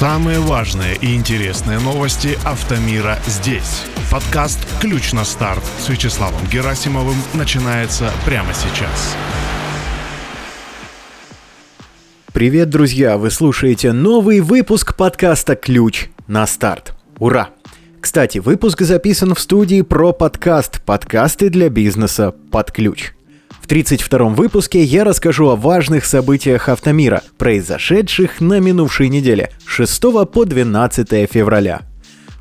Самые важные и интересные новости автомира здесь. Подкаст «Ключ на старт» с Вячеславом Герасимовым начинается прямо сейчас. Привет, друзья! Вы слушаете новый выпуск подкаста «Ключ на старт». Ура! Кстати, выпуск записан в студии про подкаст «Подкасты для бизнеса под ключ». В 32-м выпуске я расскажу о важных событиях автомира, произошедших на минувшей неделе, 6 по 12 февраля.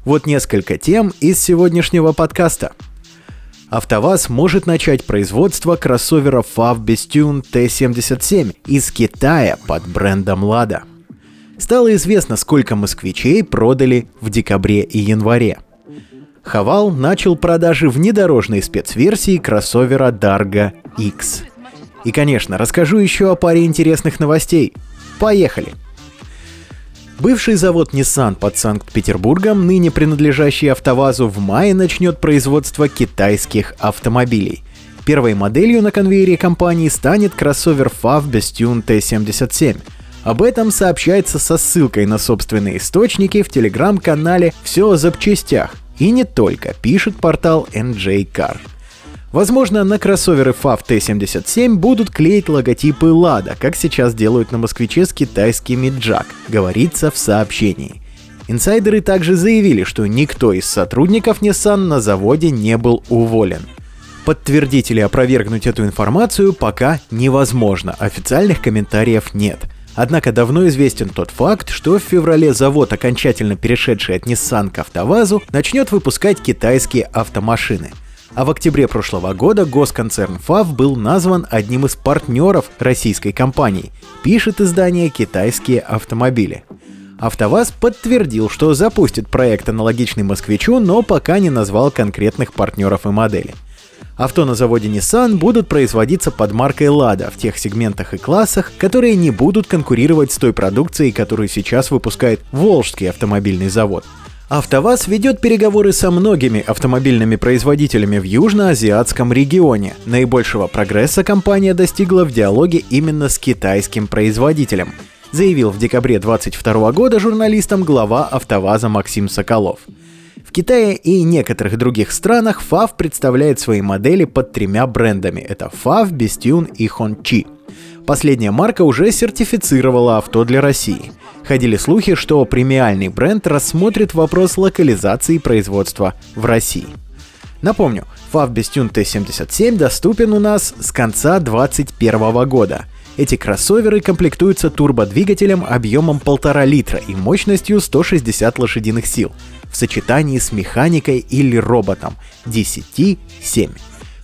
Вот несколько тем из сегодняшнего подкаста. АвтоВАЗ может начать производство кроссовера FAV Bestune T77 из Китая под брендом Lada. Стало известно, сколько москвичей продали в декабре и январе – Хавал начал продажи внедорожной спецверсии кроссовера Dargo X. И, конечно, расскажу еще о паре интересных новостей. Поехали! Бывший завод Nissan под Санкт-Петербургом, ныне принадлежащий АвтоВАЗу, в мае начнет производство китайских автомобилей. Первой моделью на конвейере компании станет кроссовер FAV Bestune T77. Об этом сообщается со ссылкой на собственные источники в телеграм-канале «Все о запчастях», и не только, пишет портал NJ Car. Возможно, на кроссоверы FAV T77 будут клеить логотипы Lada, как сейчас делают на москвиче с китайскими Jack, говорится в сообщении. Инсайдеры также заявили, что никто из сотрудников Nissan на заводе не был уволен. Подтвердить или опровергнуть эту информацию пока невозможно, официальных комментариев нет – Однако давно известен тот факт, что в феврале завод, окончательно перешедший от Nissan к АвтоВАЗу, начнет выпускать китайские автомашины. А в октябре прошлого года госконцерн ФАВ был назван одним из партнеров российской компании, пишет издание «Китайские автомобили». АвтоВАЗ подтвердил, что запустит проект аналогичный «Москвичу», но пока не назвал конкретных партнеров и моделей. Авто на заводе Nissan будут производиться под маркой Lada в тех сегментах и классах, которые не будут конкурировать с той продукцией, которую сейчас выпускает Волжский автомобильный завод. АвтоВАЗ ведет переговоры со многими автомобильными производителями в южноазиатском регионе. Наибольшего прогресса компания достигла в диалоге именно с китайским производителем, заявил в декабре 2022 года журналистам глава АвтоВАЗа Максим Соколов. В Китае и некоторых других странах FAV представляет свои модели под тремя брендами. Это FAV, Bestune и Hongqi. Последняя марка уже сертифицировала авто для России. Ходили слухи, что премиальный бренд рассмотрит вопрос локализации производства в России. Напомню, FAV Bestune T77 доступен у нас с конца 2021 года. Эти кроссоверы комплектуются турбодвигателем объемом 1,5 литра и мощностью 160 лошадиных сил в сочетании с механикой или роботом DCT-7.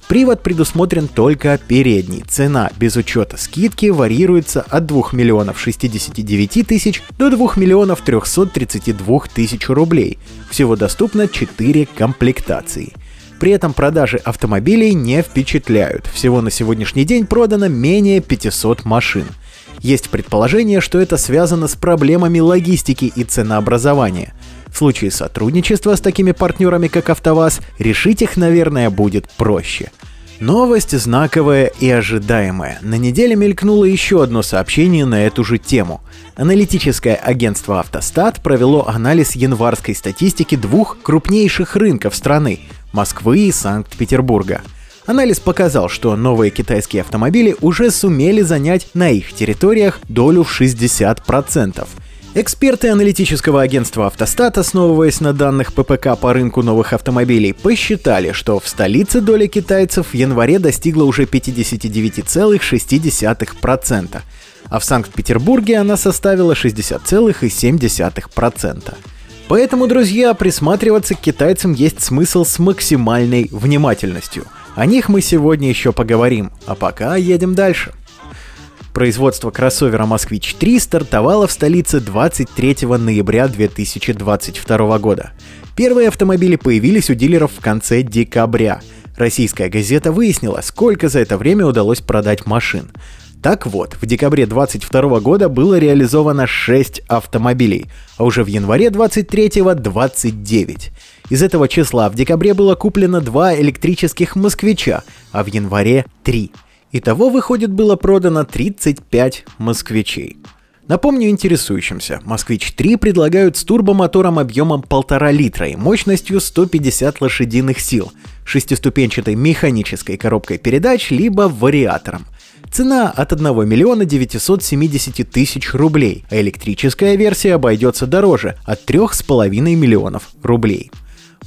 Привод предусмотрен только передний. Цена без учета скидки варьируется от 2 миллионов 69 тысяч до 2 миллионов 332 тысяч рублей. Всего доступно 4 комплектации. При этом продажи автомобилей не впечатляют. Всего на сегодняшний день продано менее 500 машин. Есть предположение, что это связано с проблемами логистики и ценообразования. В случае сотрудничества с такими партнерами, как АвтоВАЗ, решить их, наверное, будет проще. Новость знаковая и ожидаемая. На неделе мелькнуло еще одно сообщение на эту же тему. Аналитическое агентство «Автостат» провело анализ январской статистики двух крупнейших рынков страны – Москвы и Санкт-Петербурга. Анализ показал, что новые китайские автомобили уже сумели занять на их территориях долю в 60%. Эксперты аналитического агентства «Автостат», основываясь на данных ППК по рынку новых автомобилей, посчитали, что в столице доля китайцев в январе достигла уже 59,6%, а в Санкт-Петербурге она составила 60,7%. Поэтому, друзья, присматриваться к китайцам есть смысл с максимальной внимательностью. О них мы сегодня еще поговорим, а пока едем дальше – Производство кроссовера «Москвич-3» стартовало в столице 23 ноября 2022 года. Первые автомобили появились у дилеров в конце декабря. Российская газета выяснила, сколько за это время удалось продать машин. Так вот, в декабре 2022 года было реализовано 6 автомобилей, а уже в январе 23 29. Из этого числа в декабре было куплено два электрических москвича, а в январе 3. Итого, выходит, было продано 35 москвичей. Напомню интересующимся, «Москвич-3» предлагают с турбомотором объемом 1,5 литра и мощностью 150 лошадиных сил, шестиступенчатой механической коробкой передач либо вариатором. Цена от 1 миллиона 970 тысяч рублей, а электрическая версия обойдется дороже – от 3,5 миллионов рублей.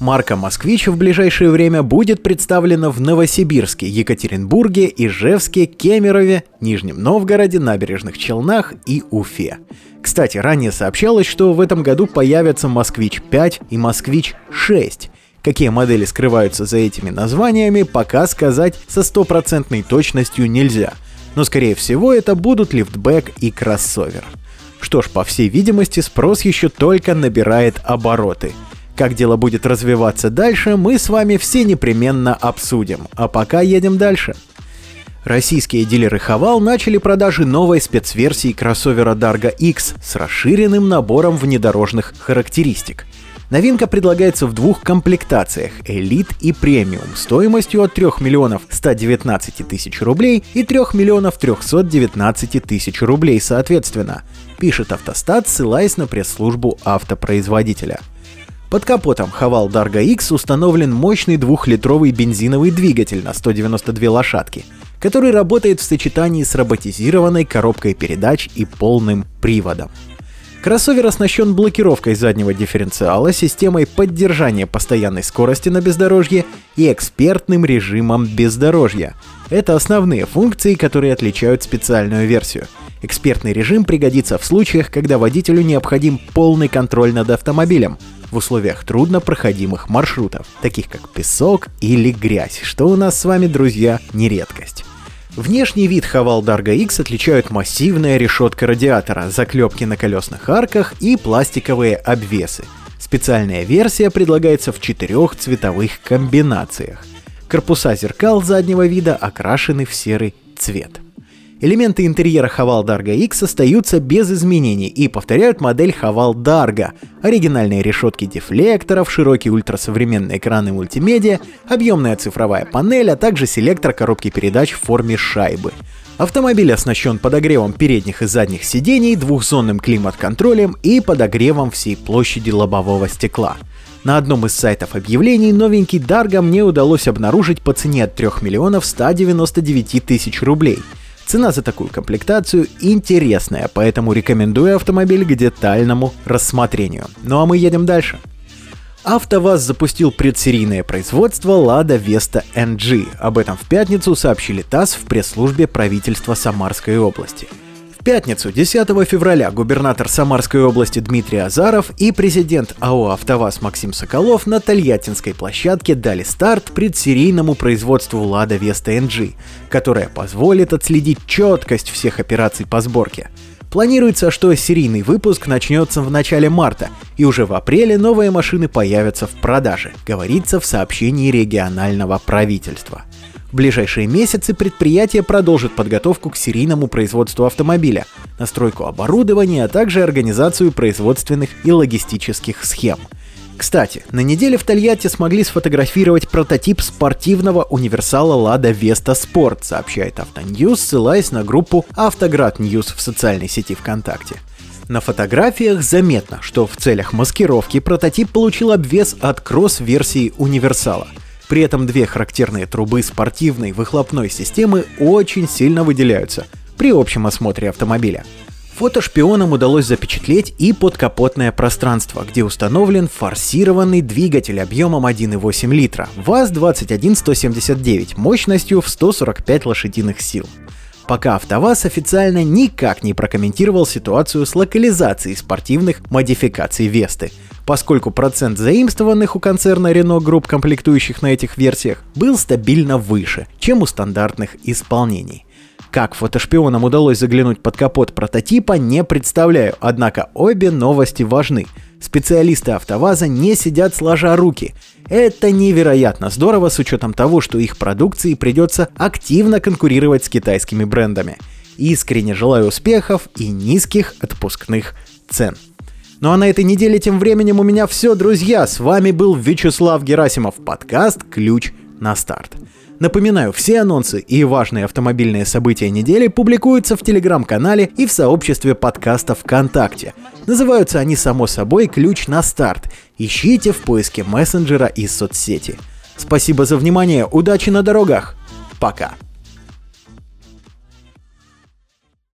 Марка «Москвич» в ближайшее время будет представлена в Новосибирске, Екатеринбурге, Ижевске, Кемерове, Нижнем Новгороде, Набережных Челнах и Уфе. Кстати, ранее сообщалось, что в этом году появятся «Москвич-5» и «Москвич-6». Какие модели скрываются за этими названиями, пока сказать со стопроцентной точностью нельзя. Но скорее всего это будут лифтбэк и кроссовер. Что ж, по всей видимости, спрос еще только набирает обороты – как дело будет развиваться дальше, мы с вами все непременно обсудим. А пока едем дальше. Российские дилеры Хавал начали продажи новой спецверсии кроссовера Dargo X с расширенным набором внедорожных характеристик. Новинка предлагается в двух комплектациях – Elite и Премиум, стоимостью от 3 миллионов 119 тысяч рублей и 3 миллионов 319 тысяч рублей соответственно, пишет Автостат, ссылаясь на пресс-службу автопроизводителя – под капотом Хавал Dargo X установлен мощный двухлитровый бензиновый двигатель на 192 лошадки, который работает в сочетании с роботизированной коробкой передач и полным приводом. Кроссовер оснащен блокировкой заднего дифференциала, системой поддержания постоянной скорости на бездорожье и экспертным режимом бездорожья. Это основные функции, которые отличают специальную версию. Экспертный режим пригодится в случаях, когда водителю необходим полный контроль над автомобилем – в условиях труднопроходимых маршрутов, таких как песок или грязь, что у нас с вами, друзья, не редкость. Внешний вид Хавал Дарго X отличают массивная решетка радиатора, заклепки на колесных арках и пластиковые обвесы. Специальная версия предлагается в четырех цветовых комбинациях. Корпуса зеркал заднего вида окрашены в серый цвет. Элементы интерьера Хавал Dargo X остаются без изменений и повторяют модель Хавал Dargo. Оригинальные решетки дефлекторов, широкие ультрасовременные экраны мультимедиа, объемная цифровая панель, а также селектор коробки передач в форме шайбы. Автомобиль оснащен подогревом передних и задних сидений, двухзонным климат-контролем и подогревом всей площади лобового стекла. На одном из сайтов объявлений новенький Дарго мне удалось обнаружить по цене от 3 миллионов 199 тысяч рублей – Цена за такую комплектацию интересная, поэтому рекомендую автомобиль к детальному рассмотрению. Ну а мы едем дальше. АвтоВАЗ запустил предсерийное производство Lada Vesta NG. Об этом в пятницу сообщили ТАСС в пресс-службе правительства Самарской области пятницу, 10 февраля, губернатор Самарской области Дмитрий Азаров и президент АО «АвтоВАЗ» Максим Соколов на Тольяттинской площадке дали старт предсерийному производству «Лада Веста NG», которое позволит отследить четкость всех операций по сборке. Планируется, что серийный выпуск начнется в начале марта, и уже в апреле новые машины появятся в продаже, говорится в сообщении регионального правительства. В ближайшие месяцы предприятие продолжит подготовку к серийному производству автомобиля, настройку оборудования, а также организацию производственных и логистических схем. Кстати, на неделе в Тольятти смогли сфотографировать прототип спортивного универсала Lada Vesta Sport, сообщает Autonews, ссылаясь на группу Автоград News в социальной сети ВКонтакте. На фотографиях заметно, что в целях маскировки прототип получил обвес от кросс-версии универсала – при этом две характерные трубы спортивной выхлопной системы очень сильно выделяются при общем осмотре автомобиля. Фотошпионам удалось запечатлеть и подкапотное пространство, где установлен форсированный двигатель объемом 1,8 литра ВАЗ-21179 мощностью в 145 лошадиных сил. Пока АвтоВАЗ официально никак не прокомментировал ситуацию с локализацией спортивных модификаций Весты – поскольку процент заимствованных у концерна Renault групп комплектующих на этих версиях был стабильно выше, чем у стандартных исполнений. Как фотошпионам удалось заглянуть под капот прототипа, не представляю, однако обе новости важны. Специалисты АвтоВАЗа не сидят сложа руки. Это невероятно здорово с учетом того, что их продукции придется активно конкурировать с китайскими брендами. Искренне желаю успехов и низких отпускных цен. Ну а на этой неделе тем временем у меня все, друзья. С вами был Вячеслав Герасимов, подкаст «Ключ на старт». Напоминаю, все анонсы и важные автомобильные события недели публикуются в телеграм-канале и в сообществе подкаста ВКонтакте. Называются они, само собой, «Ключ на старт». Ищите в поиске мессенджера из соцсети. Спасибо за внимание, удачи на дорогах. Пока.